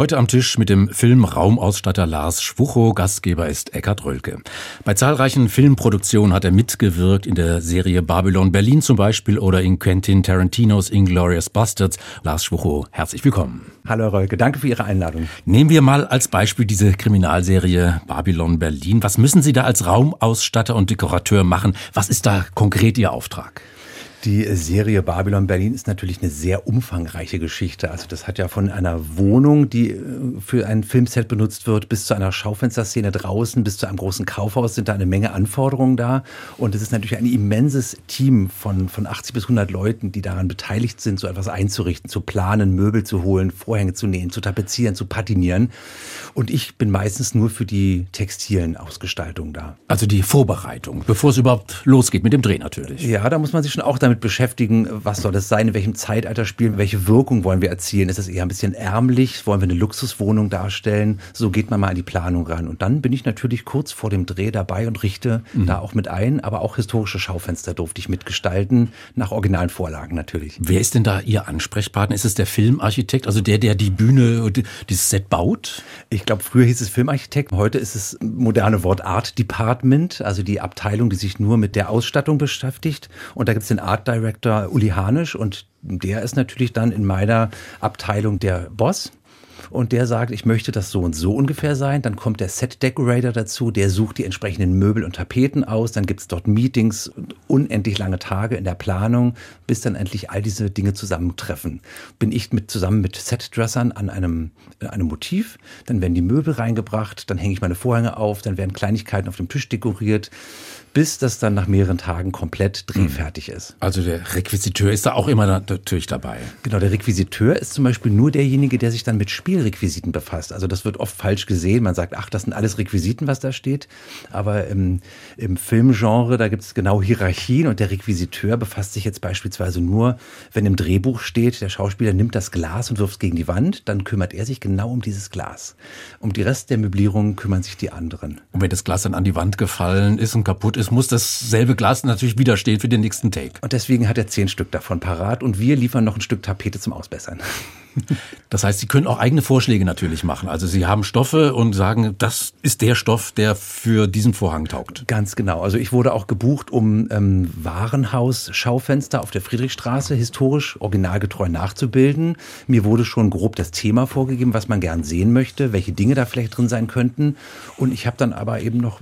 Heute am Tisch mit dem Filmraumausstatter Lars Schwuchow. Gastgeber ist Eckhard Rölke. Bei zahlreichen Filmproduktionen hat er mitgewirkt, in der Serie Babylon Berlin zum Beispiel oder in Quentin Tarantinos Inglourious Bastards. Lars Schwuchow, herzlich willkommen. Hallo Rölke, danke für Ihre Einladung. Nehmen wir mal als Beispiel diese Kriminalserie Babylon Berlin. Was müssen Sie da als Raumausstatter und Dekorateur machen? Was ist da konkret Ihr Auftrag? Die Serie Babylon Berlin ist natürlich eine sehr umfangreiche Geschichte. Also das hat ja von einer Wohnung, die äh, für ein Filmset benutzt wird, bis zu einer Schaufensterszene draußen, bis zu einem großen Kaufhaus sind da eine Menge Anforderungen da. Und es ist natürlich ein immenses Team von, von 80 bis 100 Leuten, die daran beteiligt sind, so etwas einzurichten, zu planen, Möbel zu holen, Vorhänge zu nähen, zu tapezieren, zu patinieren. Und ich bin meistens nur für die textilen Ausgestaltungen da. Also die Vorbereitung, bevor es überhaupt losgeht mit dem Dreh natürlich. Ja, da muss man sich schon auch damit beschäftigen, was soll das sein, in welchem Zeitalter spielen, welche Wirkung wollen wir erzielen. Ist das eher ein bisschen ärmlich? Wollen wir eine Luxuswohnung darstellen? So geht man mal an die Planung ran. Und dann bin ich natürlich kurz vor dem Dreh dabei und richte mhm. da auch mit ein. Aber auch historische Schaufenster durfte ich mitgestalten, nach originalen Vorlagen natürlich. Wer ist denn da Ihr Ansprechpartner? Ist es der Filmarchitekt, also der, der die Bühne, dieses Set baut? Ich glaube, früher hieß es Filmarchitekt. Heute ist es moderne Wort Art Department, also die Abteilung, die sich nur mit der Ausstattung beschäftigt. Und da gibt es den Art Director Uli Hanisch und der ist natürlich dann in meiner Abteilung der Boss und der sagt, ich möchte das so und so ungefähr sein. Dann kommt der Set Decorator dazu, der sucht die entsprechenden Möbel und Tapeten aus. Dann gibt es dort Meetings unendlich lange Tage in der Planung, bis dann endlich all diese Dinge zusammentreffen. Bin ich mit, zusammen mit Setdressern an einem, einem Motiv, dann werden die Möbel reingebracht, dann hänge ich meine Vorhänge auf, dann werden Kleinigkeiten auf dem Tisch dekoriert bis das dann nach mehreren Tagen komplett drehfertig hm. ist. Also der Requisiteur ist da auch immer natürlich dabei. Genau, der Requisiteur ist zum Beispiel nur derjenige, der sich dann mit Spielrequisiten befasst. Also das wird oft falsch gesehen. Man sagt, ach, das sind alles Requisiten, was da steht. Aber im, im Filmgenre, da gibt es genau Hierarchien und der Requisiteur befasst sich jetzt beispielsweise nur, wenn im Drehbuch steht, der Schauspieler nimmt das Glas und wirft es gegen die Wand, dann kümmert er sich genau um dieses Glas. Um die Rest der Möblierung kümmern sich die anderen. Und wenn das Glas dann an die Wand gefallen ist und kaputt ist, muss dasselbe Glas natürlich wieder stehen für den nächsten Take. Und deswegen hat er zehn Stück davon parat und wir liefern noch ein Stück Tapete zum Ausbessern. Das heißt, Sie können auch eigene Vorschläge natürlich machen. Also Sie haben Stoffe und sagen, das ist der Stoff, der für diesen Vorhang taugt. Ganz genau. Also ich wurde auch gebucht, um ähm, Warenhaus-Schaufenster auf der Friedrichstraße historisch originalgetreu nachzubilden. Mir wurde schon grob das Thema vorgegeben, was man gern sehen möchte, welche Dinge da vielleicht drin sein könnten. Und ich habe dann aber eben noch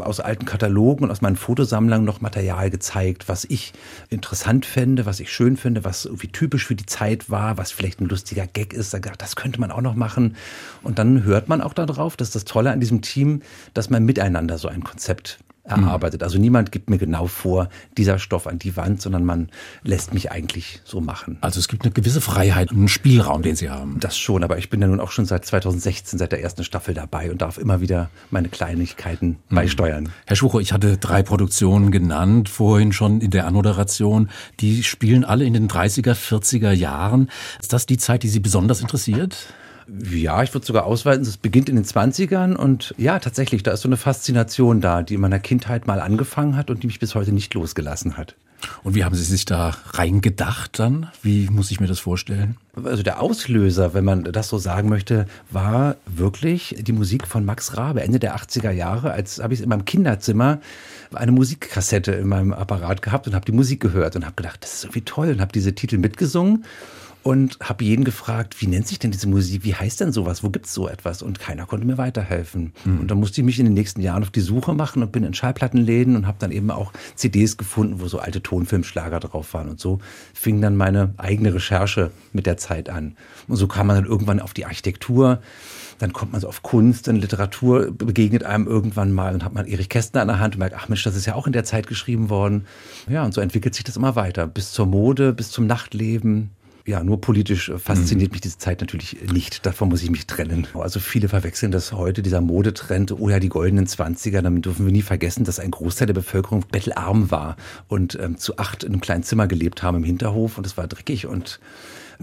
aus alten Katalogen und aus meinen Fotosammlungen noch Material gezeigt, was ich interessant fände, was ich schön finde, was irgendwie typisch für die Zeit war, was vielleicht ein lustiger Gag ist. Das könnte man auch noch machen. Und dann hört man auch darauf, dass das Tolle an diesem Team, dass man miteinander so ein Konzept erarbeitet. Also niemand gibt mir genau vor, dieser Stoff an die Wand, sondern man lässt mich eigentlich so machen. Also es gibt eine gewisse Freiheit und einen Spielraum, den Sie haben. Das schon, aber ich bin ja nun auch schon seit 2016, seit der ersten Staffel dabei und darf immer wieder meine Kleinigkeiten mhm. beisteuern. Herr Schucher, ich hatte drei Produktionen genannt, vorhin schon in der Anmoderation. Die spielen alle in den 30er, 40er Jahren. Ist das die Zeit, die Sie besonders interessiert? Ja, ich würde sogar ausweiten, es beginnt in den 20ern und ja, tatsächlich, da ist so eine Faszination da, die in meiner Kindheit mal angefangen hat und die mich bis heute nicht losgelassen hat. Und wie haben Sie sich da reingedacht dann? Wie muss ich mir das vorstellen? Also der Auslöser, wenn man das so sagen möchte, war wirklich die Musik von Max Rabe, Ende der 80er Jahre. Als habe ich in meinem Kinderzimmer eine Musikkassette in meinem Apparat gehabt und habe die Musik gehört und habe gedacht, das ist irgendwie toll und habe diese Titel mitgesungen und habe jeden gefragt, wie nennt sich denn diese Musik, wie heißt denn sowas, wo gibt's so etwas? Und keiner konnte mir weiterhelfen. Mhm. Und dann musste ich mich in den nächsten Jahren auf die Suche machen und bin in Schallplattenläden und habe dann eben auch CDs gefunden, wo so alte Tonfilmschlager drauf waren. Und so fing dann meine eigene Recherche mit der Zeit an. Und so kam man dann irgendwann auf die Architektur dann kommt man so auf Kunst, dann Literatur begegnet einem irgendwann mal und hat man Erich Kästner an der Hand und merkt, ach Mensch, das ist ja auch in der Zeit geschrieben worden. Ja, und so entwickelt sich das immer weiter, bis zur Mode, bis zum Nachtleben, ja, nur politisch fasziniert mhm. mich diese Zeit natürlich nicht. Davon muss ich mich trennen. Also viele verwechseln das heute, dieser Modetrend, oh ja, die goldenen Zwanziger, damit dürfen wir nie vergessen, dass ein Großteil der Bevölkerung bettelarm war und ähm, zu acht in einem kleinen Zimmer gelebt haben im Hinterhof und es war dreckig und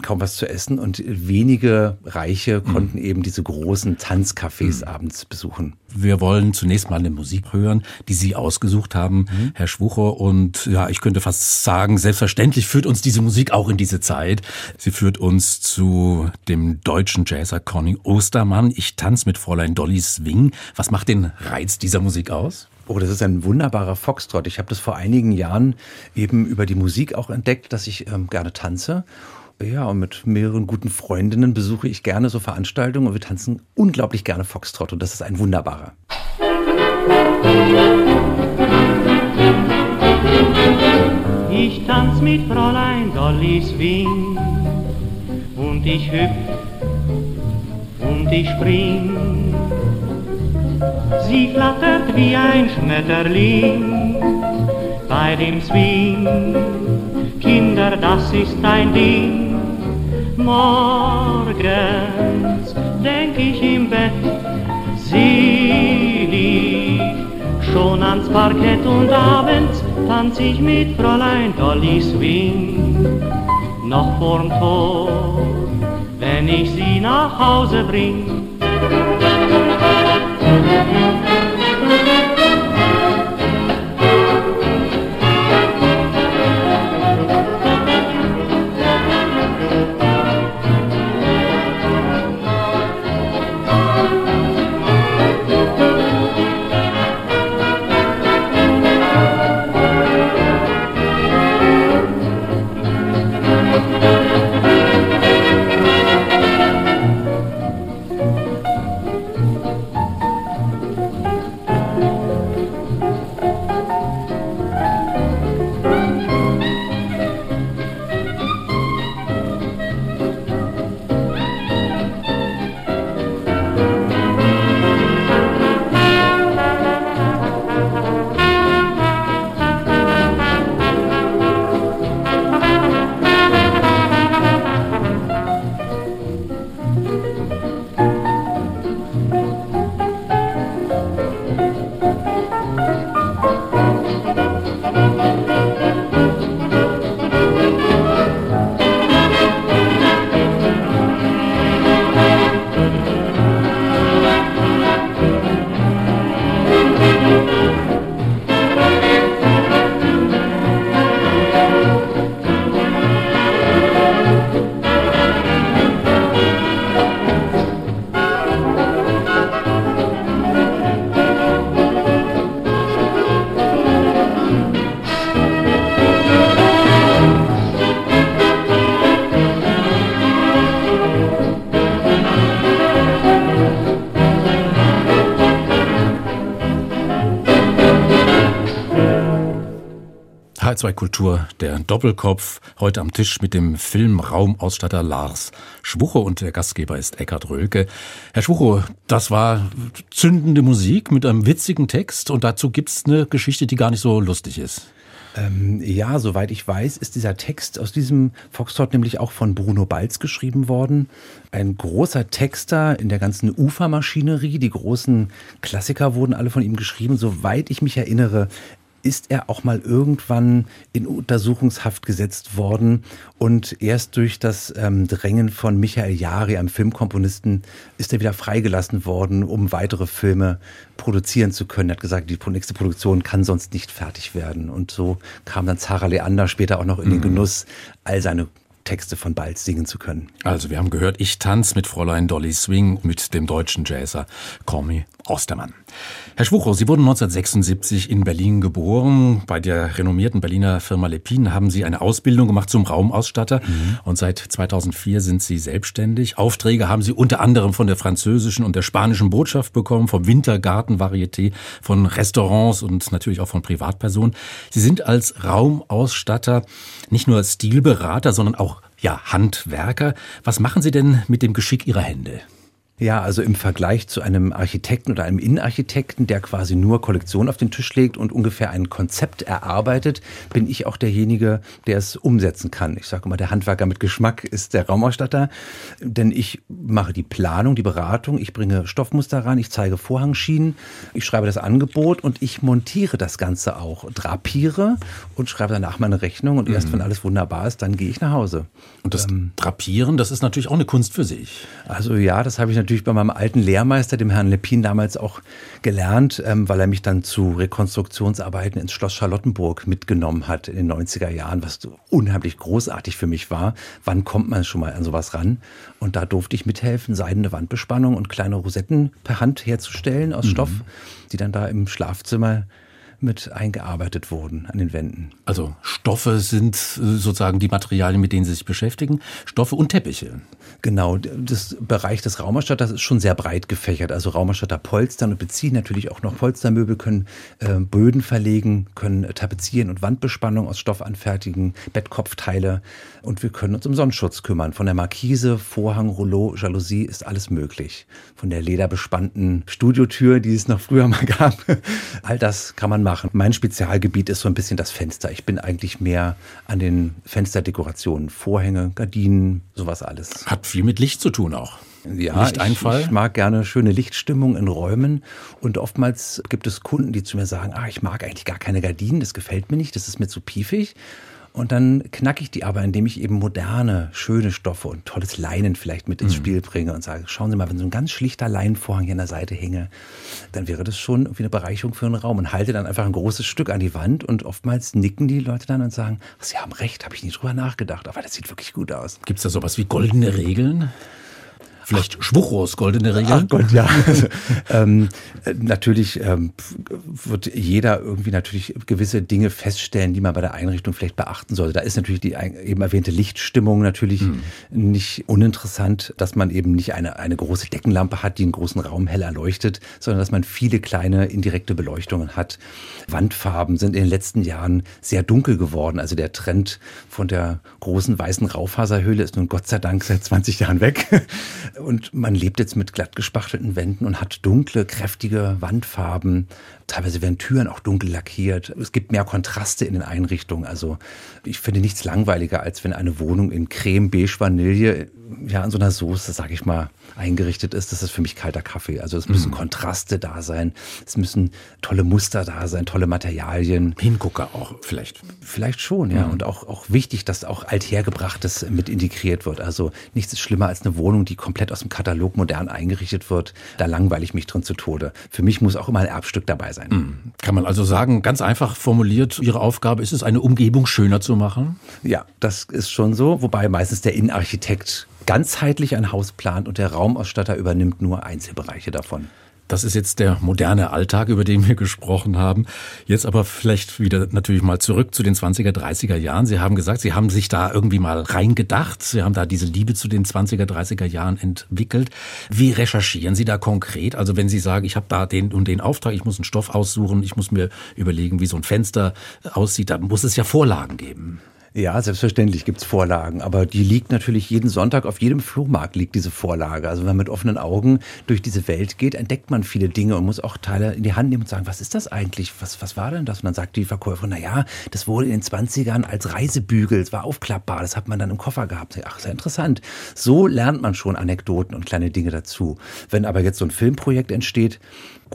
kaum was zu essen und wenige Reiche mhm. konnten eben diese großen Tanzcafés mhm. abends besuchen. Wir wollen zunächst mal eine Musik hören, die Sie ausgesucht haben, mhm. Herr Schwucher. Und ja, ich könnte fast sagen, selbstverständlich führt uns diese Musik auch in diese Zeit. Sie führt uns zu dem deutschen Jazzer Conny Ostermann. Ich tanze mit Fräulein Dolly Swing. Was macht den Reiz dieser Musik aus? Oh, das ist ein wunderbarer Foxtrot. Ich habe das vor einigen Jahren eben über die Musik auch entdeckt, dass ich ähm, gerne tanze. Ja, und mit mehreren guten Freundinnen besuche ich gerne so Veranstaltungen und wir tanzen unglaublich gerne Foxtrot und das ist ein wunderbarer. Ich tanz mit Fräulein Dolly Swing und ich hüpf und ich spring Sie flattert wie ein Schmetterling bei dem Swing. Kinder, das ist ein Ding. Morgens denk ich im Bett, sie liegt schon ans Parkett und abends tanz ich mit Fräulein Dolly Swing. Noch vorm Tor, wenn ich sie nach Hause bring, H2 Kultur, der Doppelkopf, heute am Tisch mit dem Filmraumausstatter Lars Schwucho und der Gastgeber ist Eckhard Rölke. Herr Schwucho, das war zündende Musik mit einem witzigen Text und dazu gibt's eine Geschichte, die gar nicht so lustig ist. Ähm, ja, soweit ich weiß, ist dieser Text aus diesem Foxtrot nämlich auch von Bruno Balz geschrieben worden. Ein großer Texter in der ganzen Ufermaschinerie. Die großen Klassiker wurden alle von ihm geschrieben. Soweit ich mich erinnere, ist er auch mal irgendwann in Untersuchungshaft gesetzt worden und erst durch das ähm, Drängen von Michael Jari, einem Filmkomponisten, ist er wieder freigelassen worden, um weitere Filme produzieren zu können. Er hat gesagt, die nächste Produktion kann sonst nicht fertig werden. Und so kam dann Zara Leander später auch noch in den mhm. Genuss, all seine Texte von Balz singen zu können. Also wir haben gehört, ich tanze mit Fräulein Dolly Swing mit dem deutschen Jazzer Cormy Ostermann. Herr Schwuchow, Sie wurden 1976 in Berlin geboren. Bei der renommierten Berliner Firma Lepin haben Sie eine Ausbildung gemacht zum Raumausstatter mhm. und seit 2004 sind Sie selbstständig. Aufträge haben Sie unter anderem von der französischen und der spanischen Botschaft bekommen, vom Wintergarten Varieté, von Restaurants und natürlich auch von Privatpersonen. Sie sind als Raumausstatter nicht nur Stilberater, sondern auch ja, Handwerker. Was machen Sie denn mit dem Geschick Ihrer Hände? Ja, also im Vergleich zu einem Architekten oder einem Innenarchitekten, der quasi nur Kollektion auf den Tisch legt und ungefähr ein Konzept erarbeitet, bin ich auch derjenige, der es umsetzen kann. Ich sage immer, der Handwerker mit Geschmack ist der Raumausstatter, denn ich mache die Planung, die Beratung, ich bringe Stoffmuster ran, ich zeige Vorhangschienen, ich schreibe das Angebot und ich montiere das Ganze auch, drapiere und schreibe danach meine Rechnung und erst, mhm. wenn alles wunderbar ist, dann gehe ich nach Hause. Und das ähm, Drapieren, das ist natürlich auch eine Kunst für sich. Also ja, das habe ich natürlich bei meinem alten Lehrmeister, dem Herrn Lepin, damals auch gelernt, ähm, weil er mich dann zu Rekonstruktionsarbeiten ins Schloss Charlottenburg mitgenommen hat in den 90er Jahren, was unheimlich großartig für mich war. Wann kommt man schon mal an sowas ran? Und da durfte ich mithelfen, seidene Wandbespannung und kleine Rosetten per Hand herzustellen aus mhm. Stoff, die dann da im Schlafzimmer mit eingearbeitet wurden an den Wänden. Also Stoffe sind äh, sozusagen die Materialien, mit denen Sie sich beschäftigen. Stoffe und Teppiche. Genau, das Bereich des Raumerstatters ist schon sehr breit gefächert. Also Raumerstatter polstern und beziehen natürlich auch noch Polstermöbel, können äh, Böden verlegen, können tapezieren und Wandbespannung aus Stoff anfertigen, Bettkopfteile und wir können uns um Sonnenschutz kümmern. Von der Markise, Vorhang, Rouleau, Jalousie ist alles möglich. Von der lederbespannten Studiotür, die es noch früher mal gab, all das kann man machen. Mein Spezialgebiet ist so ein bisschen das Fenster. Ich bin eigentlich mehr an den Fensterdekorationen, Vorhänge, Gardinen, sowas alles. Hat viel mit Licht zu tun auch. Ja, Lichteinfall. Ich, ich mag gerne schöne Lichtstimmung in Räumen und oftmals gibt es Kunden, die zu mir sagen, ah, ich mag eigentlich gar keine Gardinen, das gefällt mir nicht, das ist mir zu piefig. Und dann knacke ich die aber, indem ich eben moderne, schöne Stoffe und tolles Leinen vielleicht mit ins mhm. Spiel bringe und sage, schauen Sie mal, wenn so ein ganz schlichter Leinenvorhang hier an der Seite hinge, dann wäre das schon irgendwie eine Bereicherung für einen Raum und halte dann einfach ein großes Stück an die Wand und oftmals nicken die Leute dann und sagen, Sie haben recht, habe ich nicht drüber nachgedacht, aber das sieht wirklich gut aus. Gibt es da sowas wie goldene Regeln? Vielleicht Schwuchros, goldene Regel. Ach Gott, ja. Ähm, natürlich ähm, wird jeder irgendwie natürlich gewisse Dinge feststellen, die man bei der Einrichtung vielleicht beachten sollte. Da ist natürlich die eben erwähnte Lichtstimmung natürlich hm. nicht uninteressant, dass man eben nicht eine, eine große Deckenlampe hat, die einen großen Raum hell erleuchtet, sondern dass man viele kleine indirekte Beleuchtungen hat. Wandfarben sind in den letzten Jahren sehr dunkel geworden. Also der Trend von der großen weißen Raufaserhöhle ist nun Gott sei Dank seit 20 Jahren weg. Und man lebt jetzt mit glatt gespachtelten Wänden und hat dunkle, kräftige Wandfarben. Teilweise werden Türen auch dunkel lackiert. Es gibt mehr Kontraste in den Einrichtungen. Also ich finde nichts langweiliger, als wenn eine Wohnung in Creme, Beige, Vanille, ja, in so einer Soße, sag ich mal, eingerichtet ist, das ist für mich kalter Kaffee. Also es müssen mhm. Kontraste da sein, es müssen tolle Muster da sein, tolle Materialien. Hingucker auch vielleicht. Vielleicht schon, ja. Mhm. Und auch, auch wichtig, dass auch Althergebrachtes mit integriert wird. Also nichts ist schlimmer als eine Wohnung, die komplett aus dem Katalog modern eingerichtet wird. Da langweile ich mich drin zu Tode. Für mich muss auch immer ein Erbstück dabei sein. Mhm. Kann man also sagen, ganz einfach formuliert, Ihre Aufgabe ist es, eine Umgebung schöner zu machen? Ja, das ist schon so. Wobei meistens der Innenarchitekt ganzheitlich ein Haus plant und der Raumausstatter übernimmt nur Einzelbereiche davon. Das ist jetzt der moderne Alltag, über den wir gesprochen haben. Jetzt aber vielleicht wieder natürlich mal zurück zu den 20er, 30er Jahren. Sie haben gesagt, Sie haben sich da irgendwie mal reingedacht. Sie haben da diese Liebe zu den 20er, 30er Jahren entwickelt. Wie recherchieren Sie da konkret? Also wenn Sie sagen, ich habe da den und den Auftrag, ich muss einen Stoff aussuchen, ich muss mir überlegen, wie so ein Fenster aussieht, da muss es ja Vorlagen geben. Ja, selbstverständlich gibt's Vorlagen, aber die liegt natürlich jeden Sonntag auf jedem Flohmarkt liegt diese Vorlage. Also wenn man mit offenen Augen durch diese Welt geht, entdeckt man viele Dinge und muss auch Teile in die Hand nehmen und sagen, was ist das eigentlich? Was, was war denn das? Und dann sagt die Verkäuferin, na ja, das wurde in den 20ern als Reisebügel, es war aufklappbar, das hat man dann im Koffer gehabt. Ach, sehr interessant. So lernt man schon Anekdoten und kleine Dinge dazu. Wenn aber jetzt so ein Filmprojekt entsteht,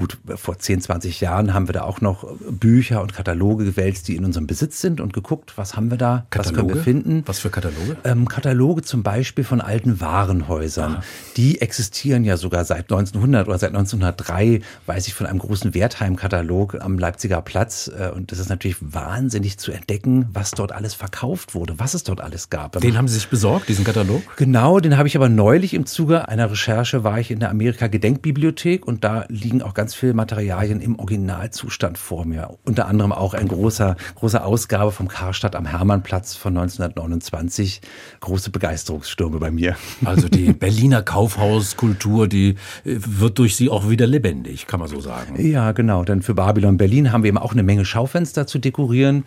Gut, vor 10, 20 Jahren haben wir da auch noch Bücher und Kataloge gewälzt, die in unserem Besitz sind und geguckt, was haben wir da, Kataloge? was können wir finden. Was für Kataloge? Ähm, Kataloge zum Beispiel von alten Warenhäusern. Aha. Die existieren ja sogar seit 1900 oder seit 1903, weiß ich von einem großen Wertheim-Katalog am Leipziger Platz. Äh, und das ist natürlich wahnsinnig zu entdecken, was dort alles verkauft wurde, was es dort alles gab. Den haben Sie sich besorgt, diesen Katalog? Genau, den habe ich aber neulich im Zuge einer Recherche war ich in der Amerika-Gedenkbibliothek und da liegen auch ganz ganz viele Materialien im Originalzustand vor mir. Unter anderem auch ein großer, große Ausgabe vom Karstadt am Hermannplatz von 1929. Große Begeisterungsstürme bei mir. Also die Berliner Kaufhauskultur, die äh, wird durch sie auch wieder lebendig, kann man so sagen. Ja, genau. Denn für Babylon Berlin haben wir eben auch eine Menge Schaufenster zu dekorieren.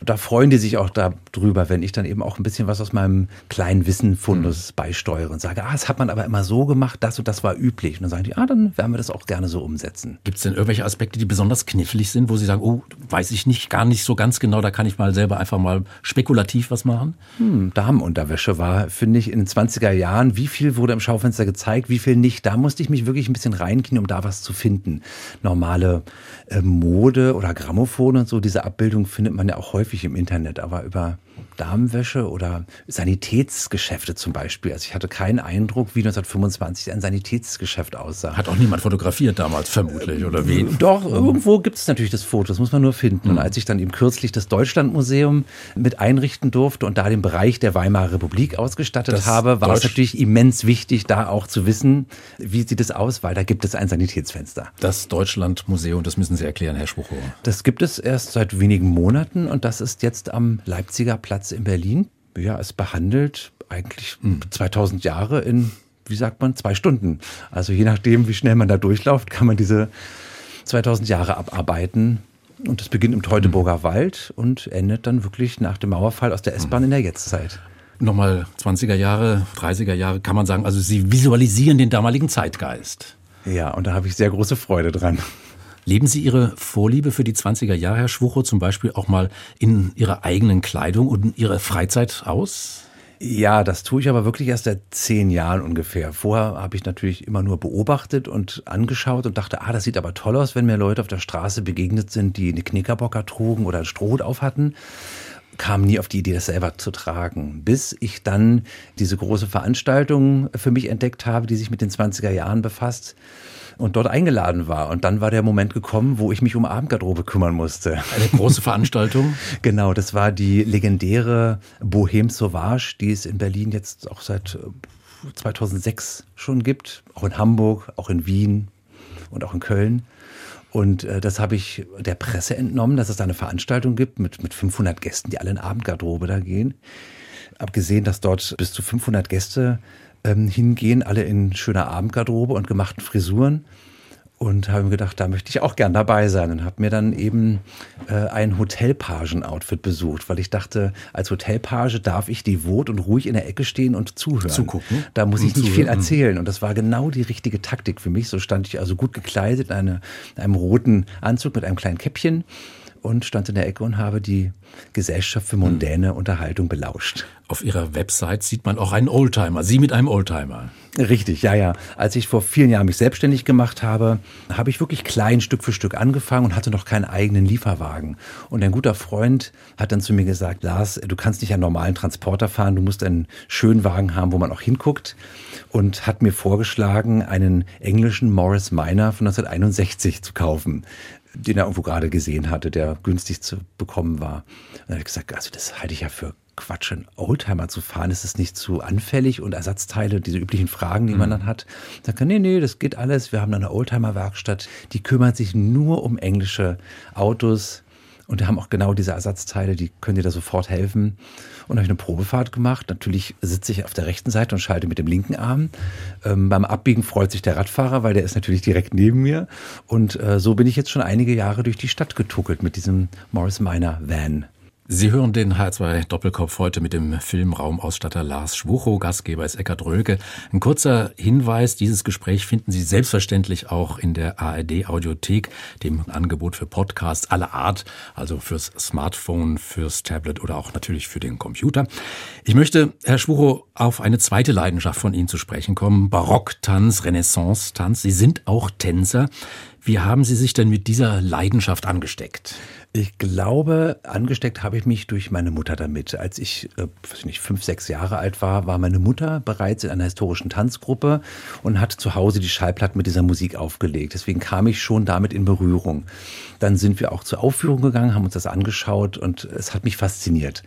Da freuen die sich auch darüber, wenn ich dann eben auch ein bisschen was aus meinem kleinen Wissen Fundus mhm. beisteuere und sage, ah, das hat man aber immer so gemacht, das und das war üblich. Und dann sagen die, ah, dann werden wir das auch gerne so umsetzen. Gibt es denn irgendwelche Aspekte, die besonders knifflig sind, wo Sie sagen, oh, weiß ich nicht, gar nicht so ganz genau, da kann ich mal selber einfach mal spekulativ was machen? Hm, Damenunterwäsche war, finde ich, in den 20er Jahren, wie viel wurde im Schaufenster gezeigt, wie viel nicht. Da musste ich mich wirklich ein bisschen reinknien, um da was zu finden. Normale äh, Mode oder Grammophone und so, diese Abbildung findet man ja auch häufig im Internet, aber über Damenwäsche oder Sanitätsgeschäfte zum Beispiel. Also ich hatte keinen Eindruck, wie 1925 ein Sanitätsgeschäft aussah. Hat auch niemand fotografiert damals, vermutlich, oder wie? Doch, irgendwo gibt es natürlich das Foto, das muss man nur finden. Und mhm. als ich dann eben kürzlich das Deutschlandmuseum mit einrichten durfte und da den Bereich der Weimarer Republik ausgestattet das habe, war Deutsch es natürlich immens wichtig, da auch zu wissen, wie sieht es aus, weil da gibt es ein Sanitätsfenster. Das Deutschlandmuseum, das müssen Sie erklären, Herr Schwuchow. Das gibt es erst seit wenigen Monaten und das ist jetzt am Leipziger Platz in Berlin. Ja, es behandelt eigentlich 2000 hm. Jahre in, wie sagt man, zwei Stunden. Also je nachdem, wie schnell man da durchläuft, kann man diese 2000 Jahre abarbeiten. Und es beginnt im Teutoburger hm. Wald und endet dann wirklich nach dem Mauerfall aus der S-Bahn hm. in der Jetztzeit. Nochmal 20er Jahre, 30er Jahre kann man sagen, also Sie visualisieren den damaligen Zeitgeist. Ja, und da habe ich sehr große Freude dran. Leben Sie Ihre Vorliebe für die 20er Jahre, Herr Schwuchow, zum Beispiel auch mal in Ihrer eigenen Kleidung und in Ihrer Freizeit aus? Ja, das tue ich aber wirklich erst seit zehn Jahren ungefähr. Vorher habe ich natürlich immer nur beobachtet und angeschaut und dachte, ah, das sieht aber toll aus, wenn mir Leute auf der Straße begegnet sind, die eine Knickerbocker trugen oder einen Strohhut auf hatten kam nie auf die Idee, das selber zu tragen, bis ich dann diese große Veranstaltung für mich entdeckt habe, die sich mit den 20er Jahren befasst und dort eingeladen war. Und dann war der Moment gekommen, wo ich mich um Abendgarderobe kümmern musste. Eine große Veranstaltung? genau, das war die legendäre Bohème Sauvage, die es in Berlin jetzt auch seit 2006 äh, schon gibt. Auch in Hamburg, auch in Wien und auch in Köln. Und äh, das habe ich der Presse entnommen, dass es da eine Veranstaltung gibt mit, mit 500 Gästen, die alle in Abendgarderobe da gehen. Abgesehen, dass dort bis zu 500 Gäste ähm, hingehen, alle in schöner Abendgarderobe und gemachten Frisuren. Und habe mir gedacht, da möchte ich auch gern dabei sein. Und habe mir dann eben äh, ein Hotelpagen-Outfit besucht, weil ich dachte, als Hotelpage darf ich devot und ruhig in der Ecke stehen und zuhören. Zugucken. Da muss ich nicht viel erzählen. Und das war genau die richtige Taktik für mich. So stand ich also gut gekleidet in, eine, in einem roten Anzug mit einem kleinen Käppchen und stand in der Ecke und habe die Gesellschaft für mondäne hm. Unterhaltung belauscht. Auf Ihrer Website sieht man auch einen Oldtimer, Sie mit einem Oldtimer. Richtig, ja, ja. Als ich vor vielen Jahren mich selbstständig gemacht habe, habe ich wirklich klein Stück für Stück angefangen und hatte noch keinen eigenen Lieferwagen. Und ein guter Freund hat dann zu mir gesagt, Lars, du kannst nicht einen normalen Transporter fahren, du musst einen schönen Wagen haben, wo man auch hinguckt. Und hat mir vorgeschlagen, einen englischen Morris Minor von 1961 zu kaufen den er irgendwo gerade gesehen hatte, der günstig zu bekommen war. Und dann habe ich gesagt, also das halte ich ja für Quatsch, einen Oldtimer zu fahren. Ist es nicht zu anfällig und Ersatzteile, diese üblichen Fragen, die man mhm. dann hat? Sagt er, nee, nee, das geht alles. Wir haben eine Oldtimer-Werkstatt, die kümmert sich nur um englische Autos. Und wir haben auch genau diese Ersatzteile, die können dir da sofort helfen. Und habe ich eine Probefahrt gemacht. Natürlich sitze ich auf der rechten Seite und schalte mit dem linken Arm. Ähm, beim Abbiegen freut sich der Radfahrer, weil der ist natürlich direkt neben mir. Und äh, so bin ich jetzt schon einige Jahre durch die Stadt getuckelt mit diesem Morris Minor Van. Sie hören den H2 Doppelkopf heute mit dem Filmraumausstatter Lars Schwuchow. Gastgeber ist Eckhard Rölke. Ein kurzer Hinweis, dieses Gespräch finden Sie selbstverständlich auch in der ARD Audiothek, dem Angebot für Podcasts aller Art, also fürs Smartphone, fürs Tablet oder auch natürlich für den Computer. Ich möchte, Herr Schwuchow, auf eine zweite Leidenschaft von Ihnen zu sprechen kommen. Barocktanz, Renaissance-Tanz. Sie sind auch Tänzer. Wie haben Sie sich denn mit dieser Leidenschaft angesteckt? Ich glaube, angesteckt habe ich mich durch meine Mutter damit. Als ich, äh, weiß ich nicht, fünf, sechs Jahre alt war, war meine Mutter bereits in einer historischen Tanzgruppe und hat zu Hause die Schallplatten mit dieser Musik aufgelegt. Deswegen kam ich schon damit in Berührung. Dann sind wir auch zur Aufführung gegangen, haben uns das angeschaut und es hat mich fasziniert.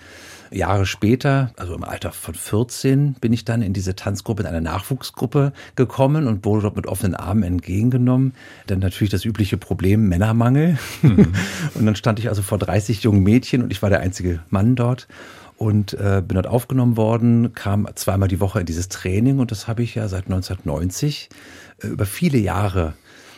Jahre später, also im Alter von 14, bin ich dann in diese Tanzgruppe, in eine Nachwuchsgruppe gekommen und wurde dort mit offenen Armen entgegengenommen. Dann natürlich das übliche Problem Männermangel. Mhm. und dann stand ich also vor 30 jungen Mädchen und ich war der einzige Mann dort und äh, bin dort aufgenommen worden, kam zweimal die Woche in dieses Training und das habe ich ja seit 1990 äh, über viele Jahre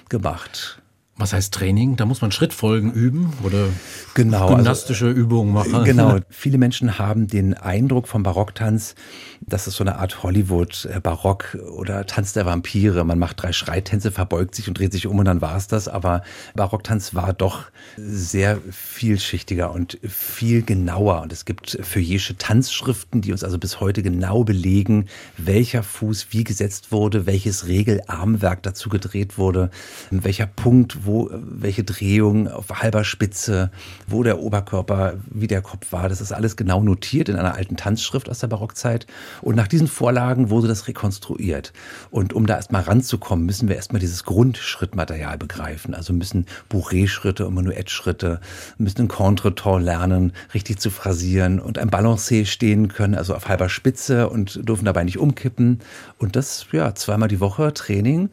gemacht. Was heißt Training? Da muss man Schrittfolgen üben oder genau, also, gymnastische also, Übungen machen? Genau. Viele Menschen haben den Eindruck vom Barocktanz, das ist so eine Art Hollywood-Barock äh, oder Tanz der Vampire. Man macht drei Schreittänze, verbeugt sich und dreht sich um und dann war es das. Aber Barocktanz war doch sehr vielschichtiger und viel genauer. Und es gibt feuilletische Tanzschriften, die uns also bis heute genau belegen, welcher Fuß wie gesetzt wurde, welches Regelarmwerk dazu gedreht wurde, welcher Punkt, wo welche Drehung auf halber Spitze, wo der Oberkörper, wie der Kopf war. Das ist alles genau notiert in einer alten Tanzschrift aus der Barockzeit. Und nach diesen Vorlagen wurde das rekonstruiert. Und um da erstmal ranzukommen, müssen wir erstmal dieses Grundschrittmaterial begreifen. Also müssen Bourré-Schritte und Menuett-Schritte, müssen ein Contretemps lernen, richtig zu phrasieren und ein Balancé stehen können, also auf halber Spitze und dürfen dabei nicht umkippen. Und das, ja, zweimal die Woche Training.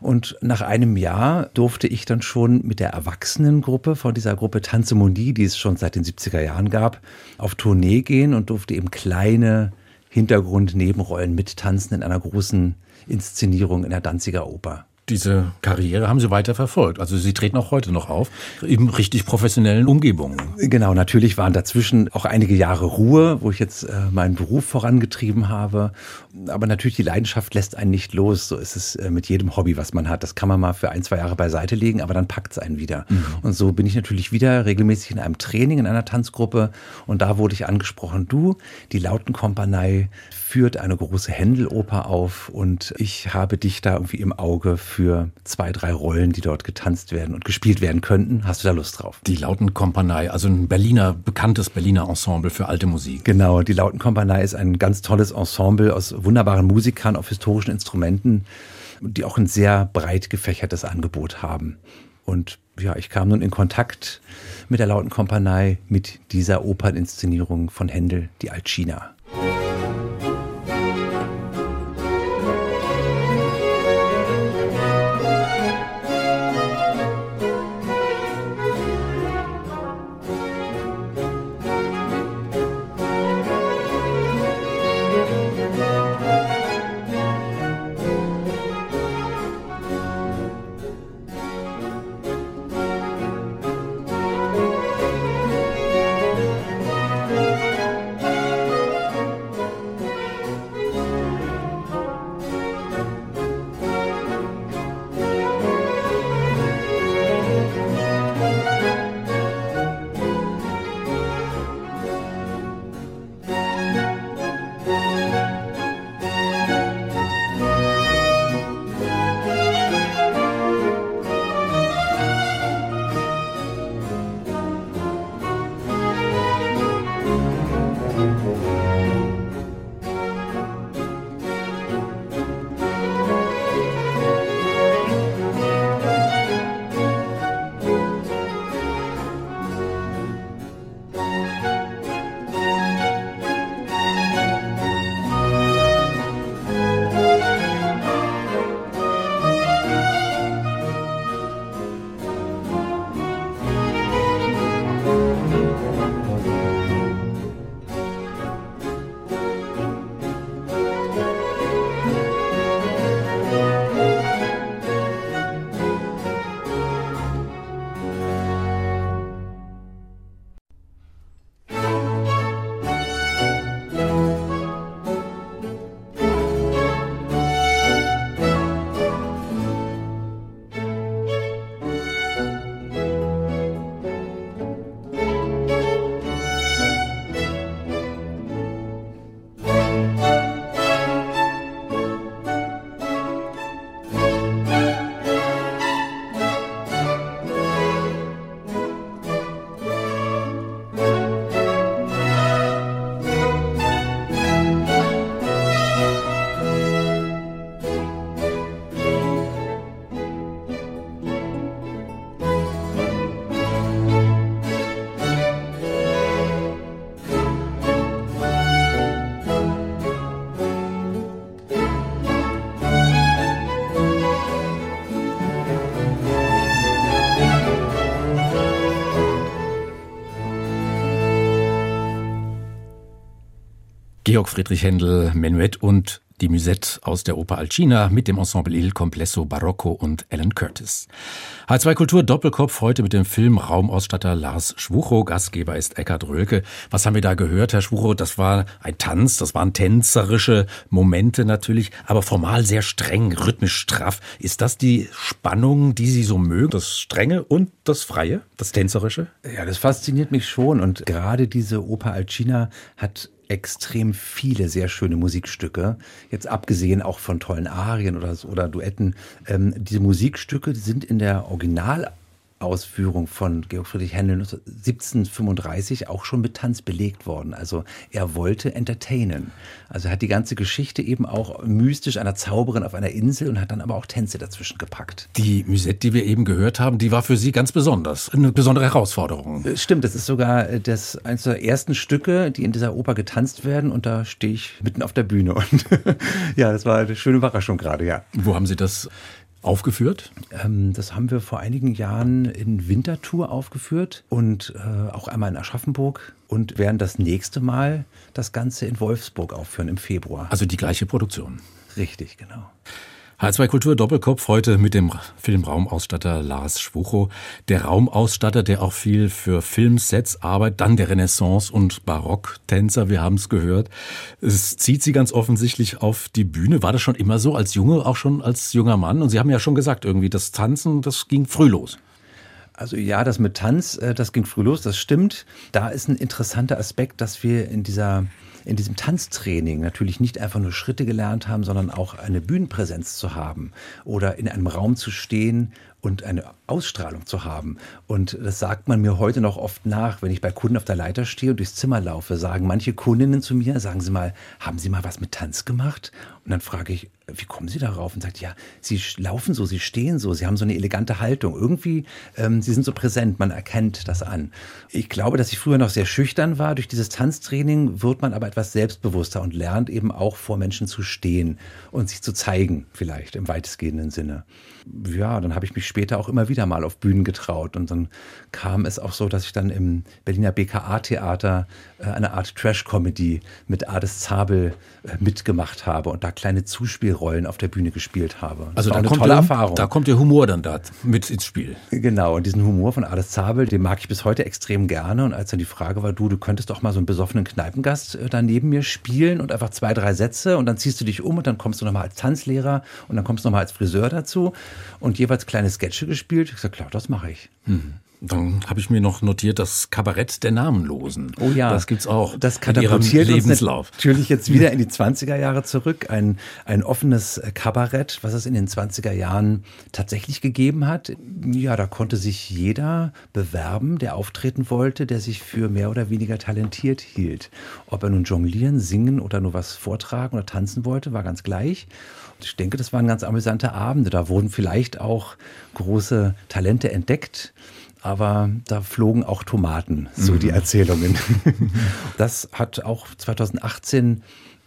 Und nach einem Jahr durfte ich dann schon mit der Erwachsenengruppe von dieser Gruppe Tanzemundi, die es schon seit den 70er Jahren gab, auf Tournee gehen und durfte eben kleine Hintergrund-Nebenrollen mittanzen in einer großen Inszenierung in der Danziger Oper diese Karriere haben Sie weiter verfolgt. Also Sie treten auch heute noch auf, in richtig professionellen Umgebungen. Genau, natürlich waren dazwischen auch einige Jahre Ruhe, wo ich jetzt äh, meinen Beruf vorangetrieben habe. Aber natürlich, die Leidenschaft lässt einen nicht los. So ist es äh, mit jedem Hobby, was man hat. Das kann man mal für ein, zwei Jahre beiseite legen, aber dann packt es einen wieder. Mhm. Und so bin ich natürlich wieder regelmäßig in einem Training, in einer Tanzgruppe. Und da wurde ich angesprochen, du, die Lautenkompanie führt eine große Händeloper auf und ich habe dich da irgendwie im Auge für zwei, drei Rollen, die dort getanzt werden und gespielt werden könnten. Hast du da Lust drauf? Die Lautenkompanie, also ein Berliner, bekanntes Berliner Ensemble für alte Musik. Genau, die Lautenkompanie ist ein ganz tolles Ensemble aus wunderbaren Musikern auf historischen Instrumenten, die auch ein sehr breit gefächertes Angebot haben. Und ja, ich kam nun in Kontakt mit der Lautenkompanie, mit dieser Operninszenierung von Händel, die Alcina. Georg Friedrich Händel, Menuett und die Musette aus der Oper Alcina mit dem Ensemble Il Complesso Barocco und Alan Curtis. H2 Kultur Doppelkopf heute mit dem Film Raumausstatter Lars Schwuchow. Gastgeber ist Eckhard Rölke. Was haben wir da gehört, Herr Schwuchow? Das war ein Tanz, das waren tänzerische Momente natürlich, aber formal sehr streng, rhythmisch straff. Ist das die Spannung, die Sie so mögen? Das Strenge und das Freie, das Tänzerische? Ja, das fasziniert mich schon und gerade diese Oper Alcina hat extrem viele sehr schöne Musikstücke. Jetzt abgesehen auch von tollen Arien oder, oder Duetten. Ähm, diese Musikstücke sind in der Original Ausführung von Georg Friedrich Händel 1735 auch schon mit Tanz belegt worden. Also er wollte entertainen. Also er hat die ganze Geschichte eben auch mystisch einer Zauberin auf einer Insel und hat dann aber auch Tänze dazwischen gepackt. Die Musette, die wir eben gehört haben, die war für Sie ganz besonders, eine besondere Herausforderung. Äh, stimmt, das ist sogar äh, das eines der ersten Stücke, die in dieser Oper getanzt werden und da stehe ich mitten auf der Bühne und ja, das war eine schöne Überraschung gerade, ja. Wo haben Sie das aufgeführt? Ähm, das haben wir vor einigen Jahren in Winterthur aufgeführt und äh, auch einmal in Aschaffenburg und werden das nächste Mal das Ganze in Wolfsburg aufführen im Februar. Also die gleiche Produktion. Richtig, genau. H2 Kultur Doppelkopf heute mit dem Filmraumausstatter Lars Schwuchow. Der Raumausstatter, der auch viel für Filmsets arbeitet, dann der Renaissance- und Barocktänzer, wir haben es gehört. Es zieht Sie ganz offensichtlich auf die Bühne. War das schon immer so, als Junge, auch schon als junger Mann? Und Sie haben ja schon gesagt, irgendwie das Tanzen, das ging früh los. Also ja, das mit Tanz, äh, das ging früh los, das stimmt. Da ist ein interessanter Aspekt, dass wir in dieser in diesem Tanztraining natürlich nicht einfach nur Schritte gelernt haben, sondern auch eine Bühnenpräsenz zu haben oder in einem Raum zu stehen und eine Ausstrahlung zu haben. Und das sagt man mir heute noch oft nach, wenn ich bei Kunden auf der Leiter stehe und durchs Zimmer laufe, sagen manche Kundinnen zu mir, sagen Sie mal, haben Sie mal was mit Tanz gemacht? Und dann frage ich, wie kommen Sie darauf? Und sagt, ja, Sie laufen so, Sie stehen so, Sie haben so eine elegante Haltung. Irgendwie, ähm, Sie sind so präsent, man erkennt das an. Ich glaube, dass ich früher noch sehr schüchtern war. Durch dieses Tanztraining wird man aber etwas selbstbewusster und lernt eben auch vor Menschen zu stehen und sich zu zeigen, vielleicht im weitestgehenden Sinne. Ja, dann habe ich mich später auch immer wieder mal auf Bühnen getraut. Und dann kam es auch so, dass ich dann im Berliner BKA-Theater äh, eine Art Trash-Comedy mit Ades Zabel äh, mitgemacht habe und da kleine Zuspielrollen auf der Bühne gespielt habe. Das also da kommt, tolle der, Erfahrung. da kommt der Humor dann da mit ins Spiel. Genau, und diesen Humor von Ades Zabel, den mag ich bis heute extrem gerne. Und als dann die Frage war, du, du könntest doch mal so einen besoffenen Kneipengast äh, da neben mir spielen und einfach zwei, drei Sätze und dann ziehst du dich um und dann kommst du nochmal als Tanzlehrer und dann kommst du nochmal als Friseur dazu und jeweils kleine Sketche gespielt. Ich gesagt, klar, das mache ich. Mhm. Dann habe ich mir noch notiert das Kabarett der Namenlosen. Oh ja. Das gibt's auch. Das katapultiert Lebenslauf. natürlich jetzt wieder in die 20er Jahre zurück. Ein, ein offenes Kabarett, was es in den 20er Jahren tatsächlich gegeben hat. Ja, da konnte sich jeder bewerben, der auftreten wollte, der sich für mehr oder weniger talentiert hielt. Ob er nun jonglieren, singen oder nur was vortragen oder tanzen wollte, war ganz gleich. Ich denke, das waren ganz amüsante Abende. Da wurden vielleicht auch große Talente entdeckt aber da flogen auch Tomaten, so mhm. die Erzählungen. das hat auch 2018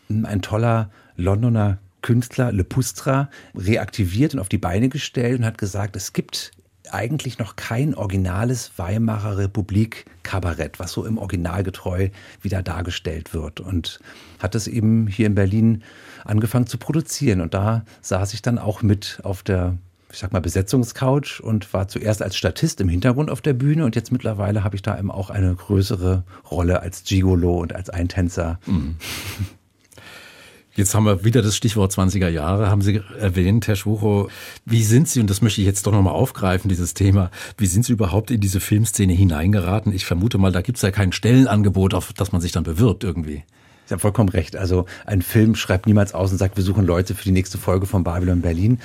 ein toller Londoner Künstler, Le Pustra, reaktiviert und auf die Beine gestellt und hat gesagt, es gibt eigentlich noch kein originales Weimarer Republik Kabarett, was so im Original getreu wieder dargestellt wird. Und hat es eben hier in Berlin angefangen zu produzieren. Und da saß ich dann auch mit auf der ich sag mal, Besetzungscouch und war zuerst als Statist im Hintergrund auf der Bühne und jetzt mittlerweile habe ich da eben auch eine größere Rolle als Gigolo und als Eintänzer. Mhm. Jetzt haben wir wieder das Stichwort 20er Jahre, haben Sie erwähnt, Herr Schwuchow. Wie sind Sie, und das möchte ich jetzt doch nochmal aufgreifen, dieses Thema, wie sind Sie überhaupt in diese Filmszene hineingeraten? Ich vermute mal, da gibt es ja kein Stellenangebot, auf das man sich dann bewirbt irgendwie. Sie haben vollkommen recht. Also ein Film schreibt niemals aus und sagt, wir suchen Leute für die nächste Folge von Babylon Berlin,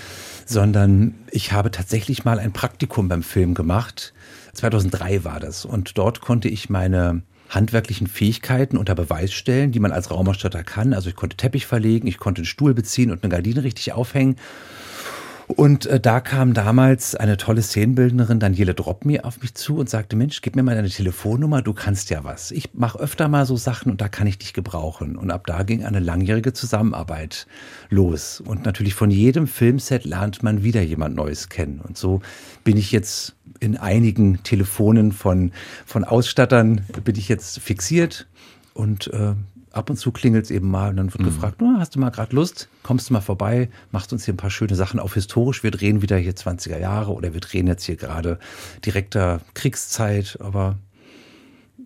sondern ich habe tatsächlich mal ein Praktikum beim Film gemacht. 2003 war das. Und dort konnte ich meine handwerklichen Fähigkeiten unter Beweis stellen, die man als Raumausstatter kann. Also ich konnte Teppich verlegen, ich konnte einen Stuhl beziehen und eine Gardine richtig aufhängen. Und äh, da kam damals eine tolle Szenenbildnerin, Daniele Dropmi, auf mich zu und sagte, Mensch, gib mir mal deine Telefonnummer, du kannst ja was. Ich mache öfter mal so Sachen und da kann ich dich gebrauchen. Und ab da ging eine langjährige Zusammenarbeit los. Und natürlich von jedem Filmset lernt man wieder jemand Neues kennen. Und so bin ich jetzt in einigen Telefonen von, von Ausstattern, bin ich jetzt fixiert und äh, ab und zu klingelt es eben mal und dann wird mhm. gefragt, oh, hast du mal gerade Lust? Kommst du mal vorbei? Machst uns hier ein paar schöne Sachen auf historisch. Wir drehen wieder hier 20er Jahre oder wir drehen jetzt hier gerade direkter Kriegszeit, aber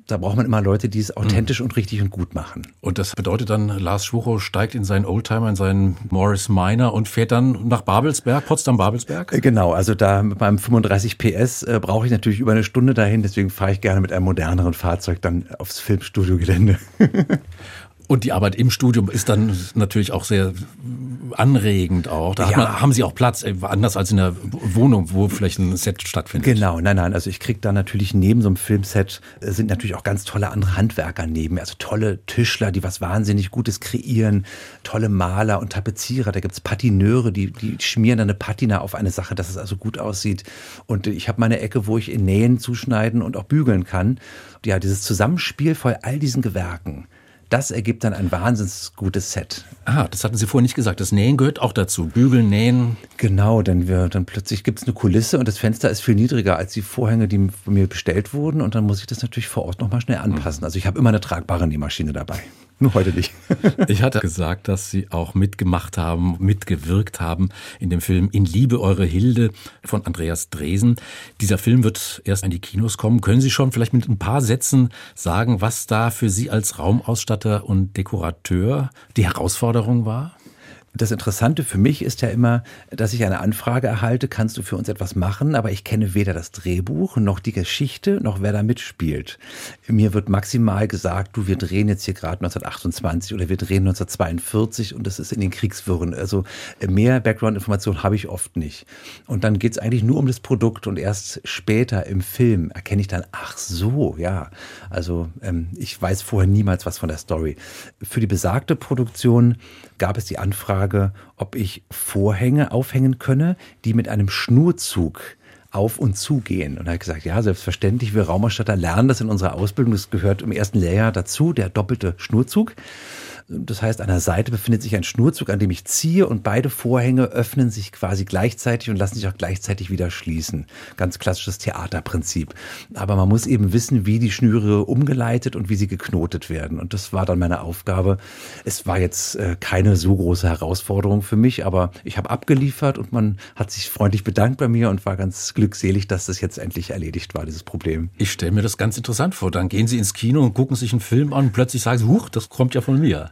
da braucht man immer Leute, die es authentisch mhm. und richtig und gut machen. Und das bedeutet dann, Lars Schwuchow steigt in seinen Oldtimer, in seinen Morris Minor und fährt dann nach Babelsberg, Potsdam-Babelsberg? Äh, genau, also da mit meinem 35 PS äh, brauche ich natürlich über eine Stunde dahin, deswegen fahre ich gerne mit einem moderneren Fahrzeug dann aufs Filmstudio-Gelände. Und die Arbeit im Studium ist dann natürlich auch sehr anregend auch. Da ja. man, haben Sie auch Platz, äh, anders als in der Wohnung, wo vielleicht ein Set stattfindet. Genau, nein, nein. Also ich kriege da natürlich neben so einem Filmset äh, sind natürlich auch ganz tolle andere Handwerker neben. Also tolle Tischler, die was wahnsinnig Gutes kreieren, tolle Maler und Tapezierer. Da gibt's Patineure, die, die schmieren dann eine Patina auf eine Sache, dass es also gut aussieht. Und ich habe meine Ecke, wo ich in Nähen zuschneiden und auch bügeln kann. Ja, dieses Zusammenspiel von all diesen Gewerken das ergibt dann ein wahnsinnig gutes Set. Ah, das hatten Sie vorhin nicht gesagt. Das Nähen gehört auch dazu. Bügeln, Nähen. Genau, denn wir, dann plötzlich gibt es eine Kulisse und das Fenster ist viel niedriger als die Vorhänge, die von mir bestellt wurden. Und dann muss ich das natürlich vor Ort nochmal schnell anpassen. Also ich habe immer eine tragbare Nähmaschine dabei. Nur heute nicht. ich hatte gesagt, dass Sie auch mitgemacht haben, mitgewirkt haben in dem Film In Liebe eure Hilde von Andreas Dresen. Dieser Film wird erst in die Kinos kommen. Können Sie schon vielleicht mit ein paar Sätzen sagen, was da für Sie als Raumausstatter und Dekorateur die Herausforderung war? Das Interessante für mich ist ja immer, dass ich eine Anfrage erhalte, kannst du für uns etwas machen, aber ich kenne weder das Drehbuch noch die Geschichte noch wer da mitspielt. Mir wird maximal gesagt, du, wir drehen jetzt hier gerade 1928 oder wir drehen 1942 und das ist in den Kriegswirren. Also mehr Background-Information habe ich oft nicht. Und dann geht es eigentlich nur um das Produkt und erst später im Film erkenne ich dann, ach so, ja. Also ähm, ich weiß vorher niemals was von der Story. Für die besagte Produktion gab es die Anfrage, ob ich Vorhänge aufhängen könne, die mit einem Schnurzug auf und zugehen. Und er hat gesagt, ja, selbstverständlich, wir Raumausstatter lernen das in unserer Ausbildung. Das gehört im ersten Lehrjahr dazu, der doppelte Schnurzug. Das heißt, an der Seite befindet sich ein Schnurzug, an dem ich ziehe und beide Vorhänge öffnen sich quasi gleichzeitig und lassen sich auch gleichzeitig wieder schließen. Ganz klassisches Theaterprinzip. Aber man muss eben wissen, wie die Schnüre umgeleitet und wie sie geknotet werden. Und das war dann meine Aufgabe. Es war jetzt äh, keine so große Herausforderung für mich, aber ich habe abgeliefert und man hat sich freundlich bedankt bei mir und war ganz glückselig, dass das jetzt endlich erledigt war, dieses Problem. Ich stelle mir das ganz interessant vor. Dann gehen Sie ins Kino und gucken sich einen Film an und plötzlich sagen Sie, huch, das kommt ja von mir.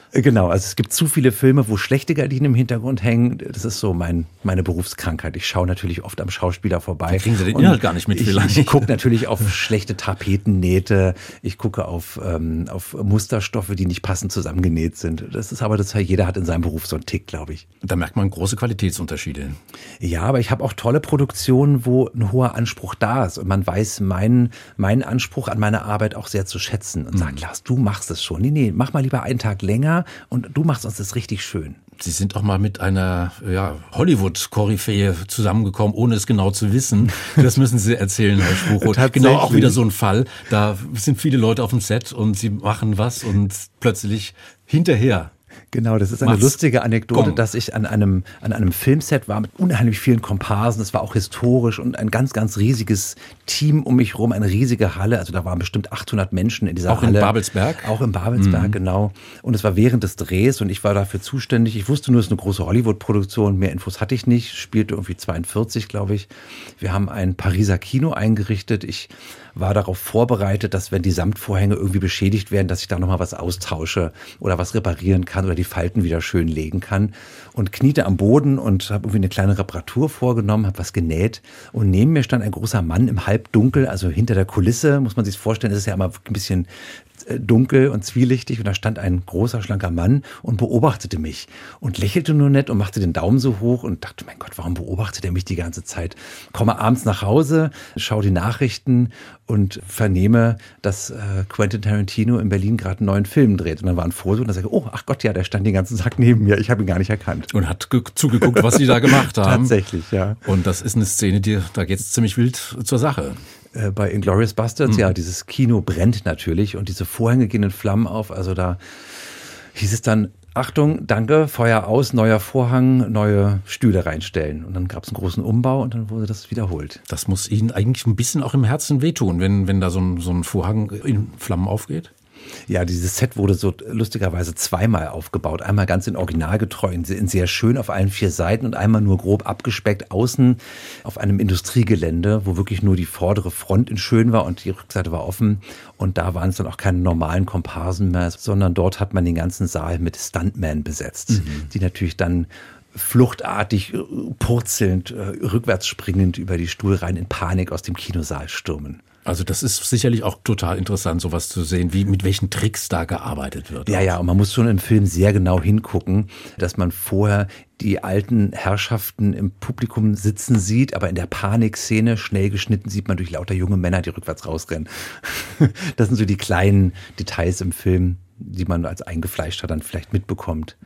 Genau, also es gibt zu viele Filme, wo schlechte Gardinen im Hintergrund hängen. Das ist so mein, meine Berufskrankheit. Ich schaue natürlich oft am Schauspieler vorbei. Da kriegen Sie den Inhalt gar nicht mit vielleicht. Ich, gucke natürlich auf schlechte Tapetennähte. Ich gucke auf, ähm, auf Musterstoffe, die nicht passend zusammengenäht sind. Das ist aber das, jeder hat in seinem Beruf so einen Tick, glaube ich. Da merkt man große Qualitätsunterschiede. Ja, aber ich habe auch tolle Produktionen, wo ein hoher Anspruch da ist und man weiß meinen, meinen Anspruch an meine Arbeit auch sehr zu schätzen und mhm. sagt, Lars, du machst es schon. Nee, nee, mach mal lieber einen Tag länger und du machst uns das richtig schön. Sie sind auch mal mit einer ja, Hollywood-Koryphäe zusammengekommen, ohne es genau zu wissen. Das müssen Sie erzählen, Herr Spruch. genau auch wieder so ein Fall. Da sind viele Leute auf dem Set und sie machen was und plötzlich hinterher Genau, das ist eine Mach's. lustige Anekdote, Gong. dass ich an einem, an einem Filmset war mit unheimlich vielen Komparsen. Es war auch historisch und ein ganz, ganz riesiges Team um mich rum, eine riesige Halle. Also da waren bestimmt 800 Menschen in dieser auch Halle. Auch in Babelsberg? Auch in Babelsberg, mhm. genau. Und es war während des Drehs und ich war dafür zuständig. Ich wusste nur, es ist eine große Hollywood-Produktion. Mehr Infos hatte ich nicht. Spielte irgendwie 42, glaube ich. Wir haben ein Pariser Kino eingerichtet. Ich war darauf vorbereitet, dass wenn die Samtvorhänge irgendwie beschädigt werden, dass ich da nochmal was austausche oder was reparieren kann oder die Falten wieder schön legen kann. Und kniete am Boden und habe irgendwie eine kleine Reparatur vorgenommen, habe was genäht. Und neben mir stand ein großer Mann im Halbdunkel, also hinter der Kulisse, muss man sich vorstellen, das ist ja immer ein bisschen äh, dunkel und zwielichtig und da stand ein großer, schlanker Mann und beobachtete mich und lächelte nur nett und machte den Daumen so hoch und dachte, mein Gott, warum beobachtet er mich die ganze Zeit? Komme abends nach Hause, schaue die Nachrichten und vernehme, dass äh, Quentin Tarantino in Berlin gerade einen neuen Film dreht. Und dann war ein Foto und dann sage ich, oh, ach Gott, ja, der stand den ganzen Tag neben mir. Ich habe ihn gar nicht erkannt. Und hat zugeguckt, was sie da gemacht haben. Tatsächlich, ja. Und das ist eine Szene, die, da geht es ziemlich wild zur Sache. Äh, bei Inglourious Bastards, mhm. ja, dieses Kino brennt natürlich und diese Vorhänge gehen in Flammen auf. Also da hieß es dann, Achtung, danke, Feuer aus, neuer Vorhang, neue Stühle reinstellen. Und dann gab es einen großen Umbau und dann wurde das wiederholt. Das muss Ihnen eigentlich ein bisschen auch im Herzen wehtun, wenn, wenn da so ein, so ein Vorhang in Flammen aufgeht? Ja, dieses Set wurde so lustigerweise zweimal aufgebaut. Einmal ganz in originalgetreu, in sehr schön auf allen vier Seiten und einmal nur grob abgespeckt außen auf einem Industriegelände, wo wirklich nur die vordere Front in schön war und die Rückseite war offen. Und da waren es dann auch keine normalen Komparsen mehr, sondern dort hat man den ganzen Saal mit Stuntmen besetzt, mhm. die natürlich dann fluchtartig, äh, purzelnd, äh, rückwärts springend über die Stuhlreihen in Panik aus dem Kinosaal stürmen. Also das ist sicherlich auch total interessant, sowas zu sehen, wie mit welchen Tricks da gearbeitet wird. Ja, ja, und man muss schon im Film sehr genau hingucken, dass man vorher die alten Herrschaften im Publikum sitzen sieht, aber in der Panikszene schnell geschnitten sieht man durch lauter junge Männer, die rückwärts rausrennen. Das sind so die kleinen Details im Film, die man als Eingefleischter dann vielleicht mitbekommt.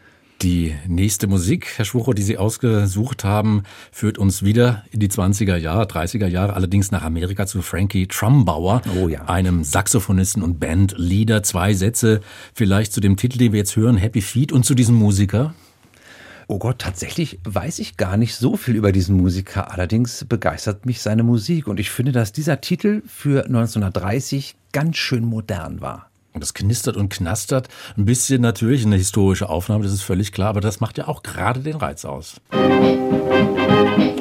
Die nächste Musik, Herr Schwuchow, die Sie ausgesucht haben, führt uns wieder in die 20er Jahre, 30er Jahre, allerdings nach Amerika zu Frankie Trumbauer, oh ja. einem Saxophonisten und Bandleader. Zwei Sätze vielleicht zu dem Titel, den wir jetzt hören, Happy Feet und zu diesem Musiker. Oh Gott, tatsächlich weiß ich gar nicht so viel über diesen Musiker. Allerdings begeistert mich seine Musik und ich finde, dass dieser Titel für 1930 ganz schön modern war. Das knistert und knastert. Ein bisschen natürlich eine historische Aufnahme, das ist völlig klar, aber das macht ja auch gerade den Reiz aus. Musik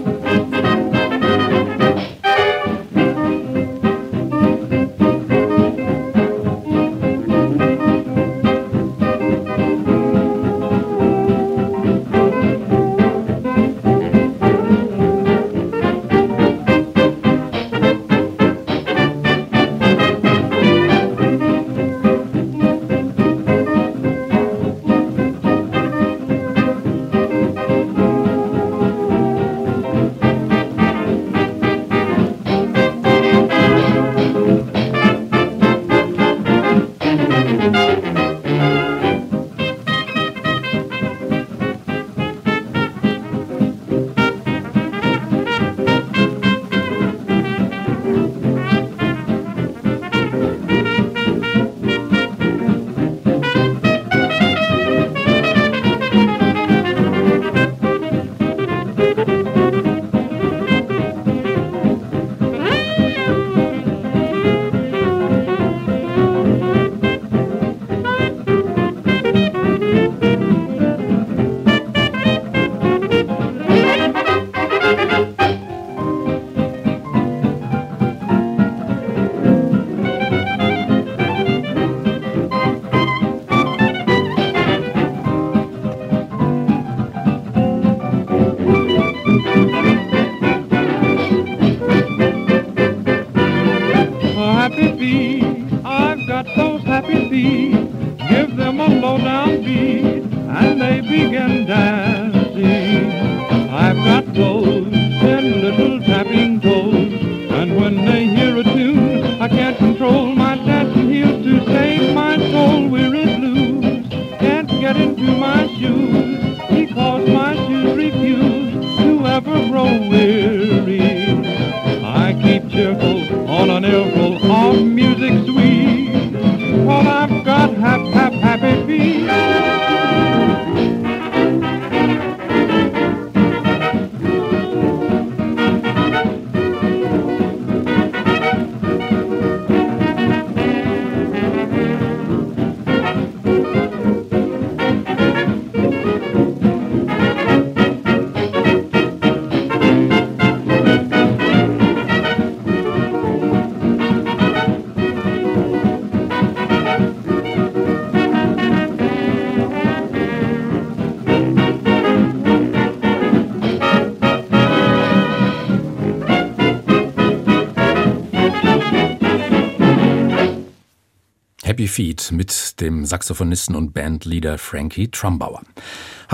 Feed mit dem Saxophonisten und Bandleader Frankie Trumbauer.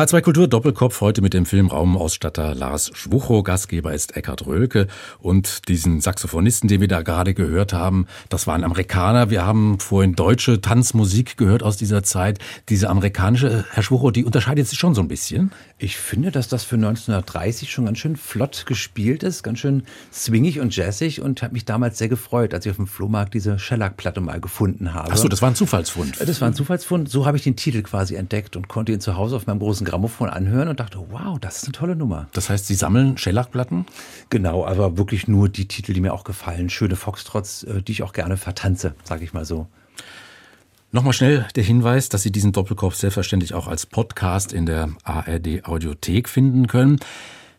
H2 Kultur Doppelkopf heute mit dem Filmraumausstatter Lars Schwuchow. Gastgeber ist Eckhard Rölke und diesen Saxophonisten, den wir da gerade gehört haben, das war ein Amerikaner. Wir haben vorhin deutsche Tanzmusik gehört aus dieser Zeit. Diese amerikanische, Herr Schwuchow, die unterscheidet sich schon so ein bisschen. Ich finde, dass das für 1930 schon ganz schön flott gespielt ist, ganz schön swingig und jazzig und habe mich damals sehr gefreut, als ich auf dem Flohmarkt diese Shellac-Platte mal gefunden habe. Ach so, das war ein Zufallsfund. Das war ein Zufallsfund. So habe ich den Titel quasi entdeckt und konnte ihn zu Hause auf meinem großen großen Grammophon anhören und dachte, wow, das ist eine tolle Nummer. Das heißt, Sie sammeln Schellackplatten? Genau, aber wirklich nur die Titel, die mir auch gefallen. Schöne Foxtrots, äh, die ich auch gerne vertanze, sage ich mal so. Nochmal schnell der Hinweis, dass Sie diesen Doppelkopf selbstverständlich auch als Podcast in der ARD Audiothek finden können.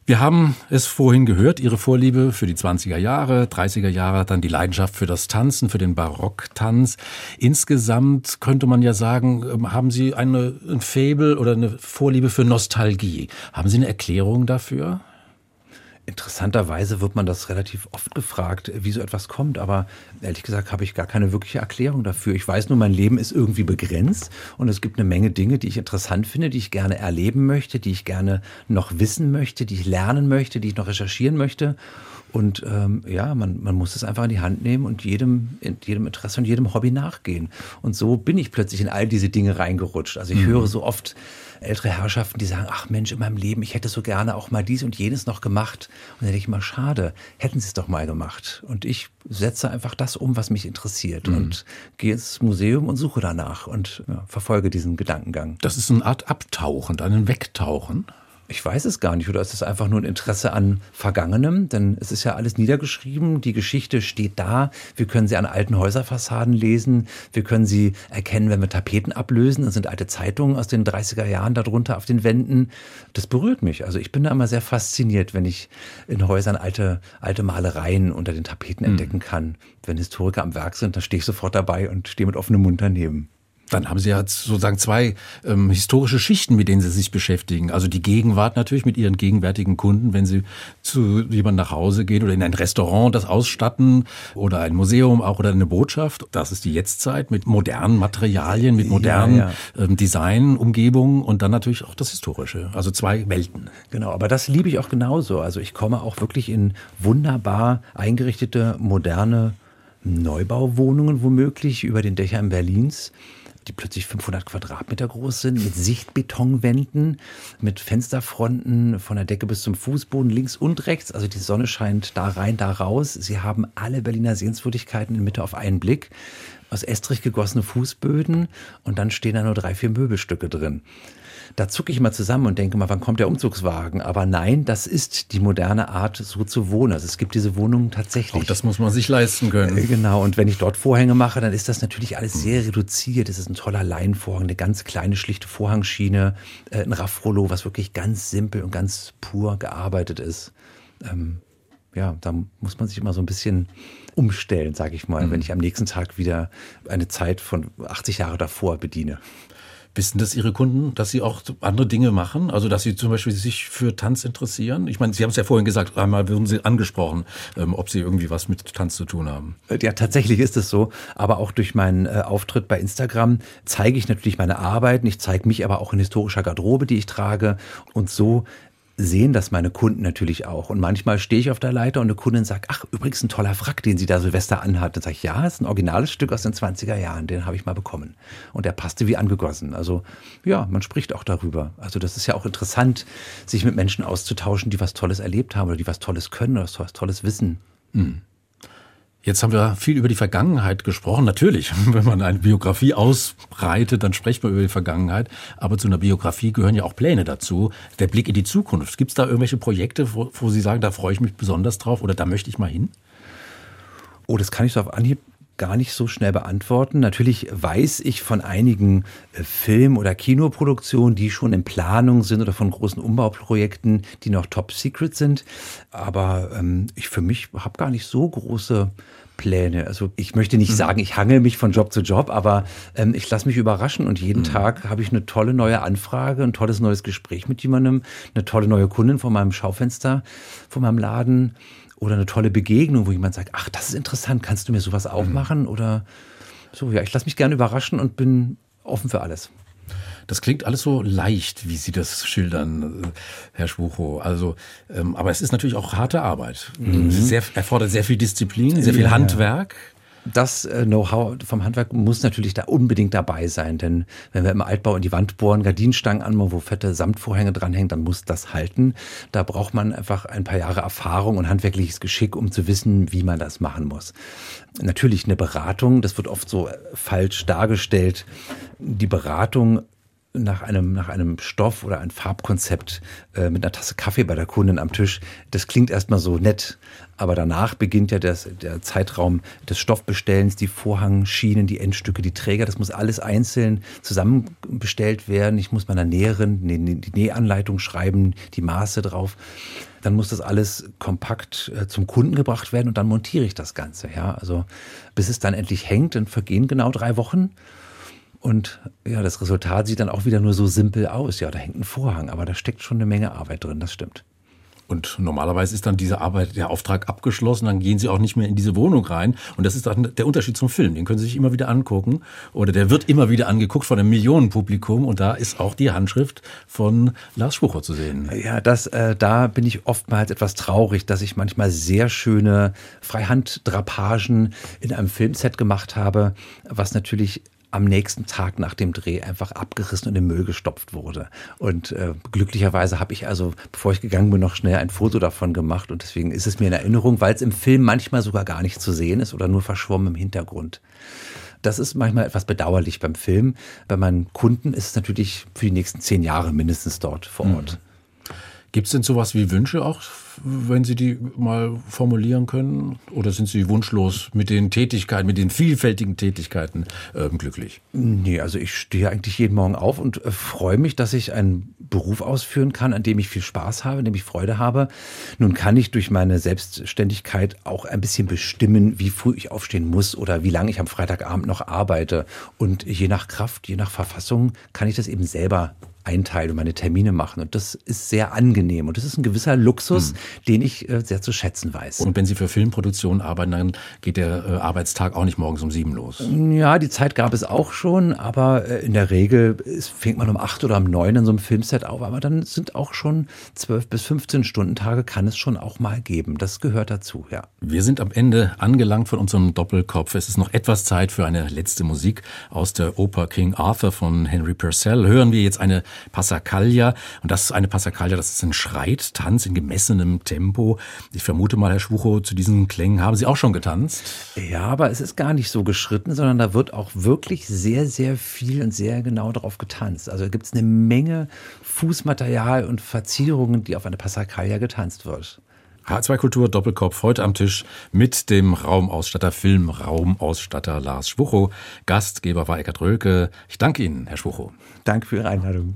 Wir haben es vorhin gehört, Ihre Vorliebe für die 20er Jahre, 30er Jahre, dann die Leidenschaft für das Tanzen, für den Barocktanz. Insgesamt könnte man ja sagen, ähm, haben Sie eine, ein Faible oder eine Vorliebe für Nostalgie. Haben Sie eine Erklärung dafür? Interessanterweise wird man das relativ oft gefragt, wie so etwas kommt, aber ehrlich gesagt habe ich gar keine wirkliche Erklärung dafür. Ich weiß nur, mein Leben ist irgendwie begrenzt und es gibt eine Menge Dinge, die ich interessant finde, die ich gerne erleben möchte, die ich gerne noch wissen möchte, die ich lernen möchte, die ich noch recherchieren möchte. Und ähm, ja, man, man muss es einfach in die Hand nehmen und jedem, jedem Interesse und jedem Hobby nachgehen. Und so bin ich plötzlich in all diese Dinge reingerutscht. Also ich mhm. höre so oft ältere Herrschaften, die sagen, ach Mensch, in meinem Leben, ich hätte so gerne auch mal dies und jenes noch gemacht. Und dann denke ich mal, schade, hätten sie es doch mal gemacht. Und ich setze einfach das um, was mich interessiert mhm. und gehe ins Museum und suche danach und ja, verfolge diesen Gedankengang. Das ist eine Art Abtauchen, ein Wegtauchen. Ich weiß es gar nicht. Oder ist es einfach nur ein Interesse an Vergangenem? Denn es ist ja alles niedergeschrieben. Die Geschichte steht da. Wir können sie an alten Häuserfassaden lesen. Wir können sie erkennen, wenn wir Tapeten ablösen. Dann sind alte Zeitungen aus den 30er Jahren darunter auf den Wänden. Das berührt mich. Also ich bin da immer sehr fasziniert, wenn ich in Häusern alte, alte Malereien unter den Tapeten mhm. entdecken kann. Wenn Historiker am Werk sind, dann stehe ich sofort dabei und stehe mit offenem Mund daneben. Dann haben Sie ja sozusagen zwei ähm, historische Schichten, mit denen Sie sich beschäftigen. Also die Gegenwart natürlich mit Ihren gegenwärtigen Kunden, wenn Sie zu jemandem nach Hause gehen oder in ein Restaurant das ausstatten oder ein Museum auch oder eine Botschaft. Das ist die Jetztzeit mit modernen Materialien, mit modernen ja, ja. Ähm, Design, Umgebungen und dann natürlich auch das Historische. Also zwei Welten. Genau, aber das liebe ich auch genauso. Also ich komme auch wirklich in wunderbar eingerichtete, moderne Neubauwohnungen womöglich über den Dächern Berlins die plötzlich 500 Quadratmeter groß sind, mit Sichtbetonwänden, mit Fensterfronten von der Decke bis zum Fußboden links und rechts. Also die Sonne scheint da rein, da raus. Sie haben alle Berliner Sehenswürdigkeiten in Mitte auf einen Blick. Aus Estrich gegossene Fußböden und dann stehen da nur drei, vier Möbelstücke drin da zucke ich mal zusammen und denke mal, wann kommt der Umzugswagen? Aber nein, das ist die moderne Art, so zu wohnen. Also es gibt diese Wohnungen tatsächlich. Auch das muss man sich leisten können. Äh, genau. Und wenn ich dort Vorhänge mache, dann ist das natürlich alles sehr reduziert. Es ist ein toller Leinenvorhang, eine ganz kleine, schlichte Vorhangschiene, äh, ein Raffrollo, was wirklich ganz simpel und ganz pur gearbeitet ist. Ähm, ja, da muss man sich immer so ein bisschen umstellen, sage ich mal, mhm. wenn ich am nächsten Tag wieder eine Zeit von 80 Jahre davor bediene. Wissen das Ihre Kunden, dass sie auch andere Dinge machen? Also, dass sie zum Beispiel sich für Tanz interessieren? Ich meine, Sie haben es ja vorhin gesagt, einmal wurden Sie angesprochen, ähm, ob Sie irgendwie was mit Tanz zu tun haben. Ja, tatsächlich ist es so. Aber auch durch meinen äh, Auftritt bei Instagram zeige ich natürlich meine Arbeiten. Ich zeige mich aber auch in historischer Garderobe, die ich trage. Und so sehen das meine Kunden natürlich auch. Und manchmal stehe ich auf der Leiter und eine Kundin sagt, ach, übrigens ein toller Frack, den sie da Silvester anhat. Dann sage ich, ja, ist ein originales Stück aus den 20er Jahren, den habe ich mal bekommen. Und der passte wie angegossen. Also ja, man spricht auch darüber. Also das ist ja auch interessant, sich mit Menschen auszutauschen, die was Tolles erlebt haben oder die was Tolles können oder was Tolles wissen. Mhm. Jetzt haben wir viel über die Vergangenheit gesprochen. Natürlich, wenn man eine Biografie ausbreitet, dann spricht man über die Vergangenheit. Aber zu einer Biografie gehören ja auch Pläne dazu. Der Blick in die Zukunft. Gibt es da irgendwelche Projekte, wo, wo, Sie sagen, da freue ich mich besonders drauf oder da möchte ich mal hin? Oh, das kann ich so auf Anhieb gar nicht so schnell beantworten. Natürlich weiß ich von einigen äh, Film- oder Kinoproduktionen, die schon in Planung sind oder von großen Umbauprojekten, die noch top secret sind. Aber ähm, ich für mich habe gar nicht so große Pläne. Also ich möchte nicht mhm. sagen, ich hangel mich von Job zu Job, aber ähm, ich lasse mich überraschen und jeden mhm. Tag habe ich eine tolle neue Anfrage, ein tolles neues Gespräch mit jemandem, eine tolle neue Kundin vor meinem Schaufenster, vor meinem Laden oder eine tolle Begegnung, wo jemand sagt, ach, das ist interessant, kannst du mir sowas auch mhm. machen? Oder so, ja, ich lasse mich gerne überraschen und bin offen für alles. Das klingt alles so leicht, wie Sie das schildern, äh, Herr Schwuchow. Also, ähm, aber es ist natürlich auch harte Arbeit. Mhm. Sehr, erfordert sehr viel Disziplin, sehr viel ja, Handwerk. Ja das äh, Know-how vom Handwerk muss natürlich da unbedingt dabei sein, denn wenn wir im Altbau in die Wand bohren, Gardinenstangen anmachen, wo fette Samtvorhänge dranhängen, dann muss das halten. Da braucht man einfach ein paar Jahre Erfahrung und handwerkliches Geschick, um zu wissen, wie man das machen muss. Natürlich eine Beratung, das wird oft so falsch dargestellt. Die Beratung nach einem, nach einem Stoff oder ein Farbkonzept äh, mit einer Tasse Kaffee bei der Kundin am Tisch. Das klingt erstmal so nett, aber danach beginnt ja das, der Zeitraum des Stoffbestellens, die Vorhangschienen, die Endstücke, die Träger. Das muss alles einzeln zusammenbestellt werden. Ich muss meiner Näherin die Nähanleitung schreiben, die Maße drauf. Dann muss das alles kompakt äh, zum Kunden gebracht werden und dann montiere ich das Ganze. Ja, also bis es dann endlich hängt, dann vergehen genau drei Wochen. Und ja, das Resultat sieht dann auch wieder nur so simpel aus. Ja, da hängt ein Vorhang, aber da steckt schon eine Menge Arbeit drin, das stimmt. Und normalerweise ist dann diese Arbeit, der Auftrag abgeschlossen, dann gehen Sie auch nicht mehr in diese Wohnung rein. Und das ist dann der Unterschied zum Film. Den können Sie sich immer wieder angucken. Oder der wird immer wieder angeguckt von einem Millionenpublikum. Und da ist auch die Handschrift von Lars Schwucher zu sehen. Ja, das, äh, da bin ich oftmals etwas traurig, dass ich manchmal sehr schöne Freihanddrapagen in einem Filmset gemacht habe, was natürlich am nächsten Tag nach dem Dreh einfach abgerissen und in Müll gestopft wurde. Und äh, glücklicherweise habe ich also, bevor ich gegangen bin, noch schnell ein Foto davon gemacht. Und deswegen ist es mir in Erinnerung, weil es im Film manchmal sogar gar nicht zu sehen ist oder nur verschwommen im Hintergrund. Das ist manchmal etwas bedauerlich beim Film. Bei meinen Kunden ist es natürlich für die nächsten zehn Jahre mindestens dort vor Ort. Mhm. Gibt es denn sowas wie Wünsche auch, wenn Sie die mal formulieren können? Oder sind Sie wunschlos mit den Tätigkeiten, mit den vielfältigen Tätigkeiten äh, glücklich? Nee, also ich stehe eigentlich jeden Morgen auf und äh, freue mich, dass ich einen Beruf ausführen kann, an dem ich viel Spaß habe, an dem ich Freude habe. Nun kann ich durch meine Selbstständigkeit auch ein bisschen bestimmen, wie früh ich aufstehen muss oder wie lange ich am Freitagabend noch arbeite. Und je nach Kraft, je nach Verfassung kann ich das eben selber einteilen und meine Termine machen. Und das ist sehr angenehm. Und das ist ein gewisser Luxus, hm. den ich äh, sehr zu schätzen weiß. Und wenn Sie für Filmproduktionen arbeiten, dann geht der äh, Arbeitstag auch nicht morgens um sieben los. Ja, die Zeit gab es auch schon, aber äh, in der Regel ist, fängt man um acht oder um neun in so einem Filmset auf. Aber dann sind auch schon zwölf bis 15 Stunden Tage kann es schon auch mal geben. Das gehört dazu, ja. Wir sind am Ende angelangt von unserem Doppelkopf. Es ist noch etwas Zeit für eine letzte Musik aus der Oper King Arthur von Henry Purcell. Hören wir jetzt eine Passacaglia. Und das ist eine Passacaglia, das ist ein Schreittanz in gemessenem Tempo. Ich vermute mal, Herr Schwuchow, zu diesen Klängen haben Sie auch schon getanzt? Ja, aber es ist gar nicht so geschritten, sondern da wird auch wirklich sehr, sehr viel und sehr genau darauf getanzt. Also gibt es eine Menge Fußmaterial und Verzierungen, die auf eine Passacaglia getanzt wird. H2 Kultur Doppelkopf heute am Tisch mit dem Raumausstatter, Filmraumausstatter Lars Schwuchow. Gastgeber war Eckart Rölke. Ich danke Ihnen, Herr Schwuchow. Danke für Ihre Einladung.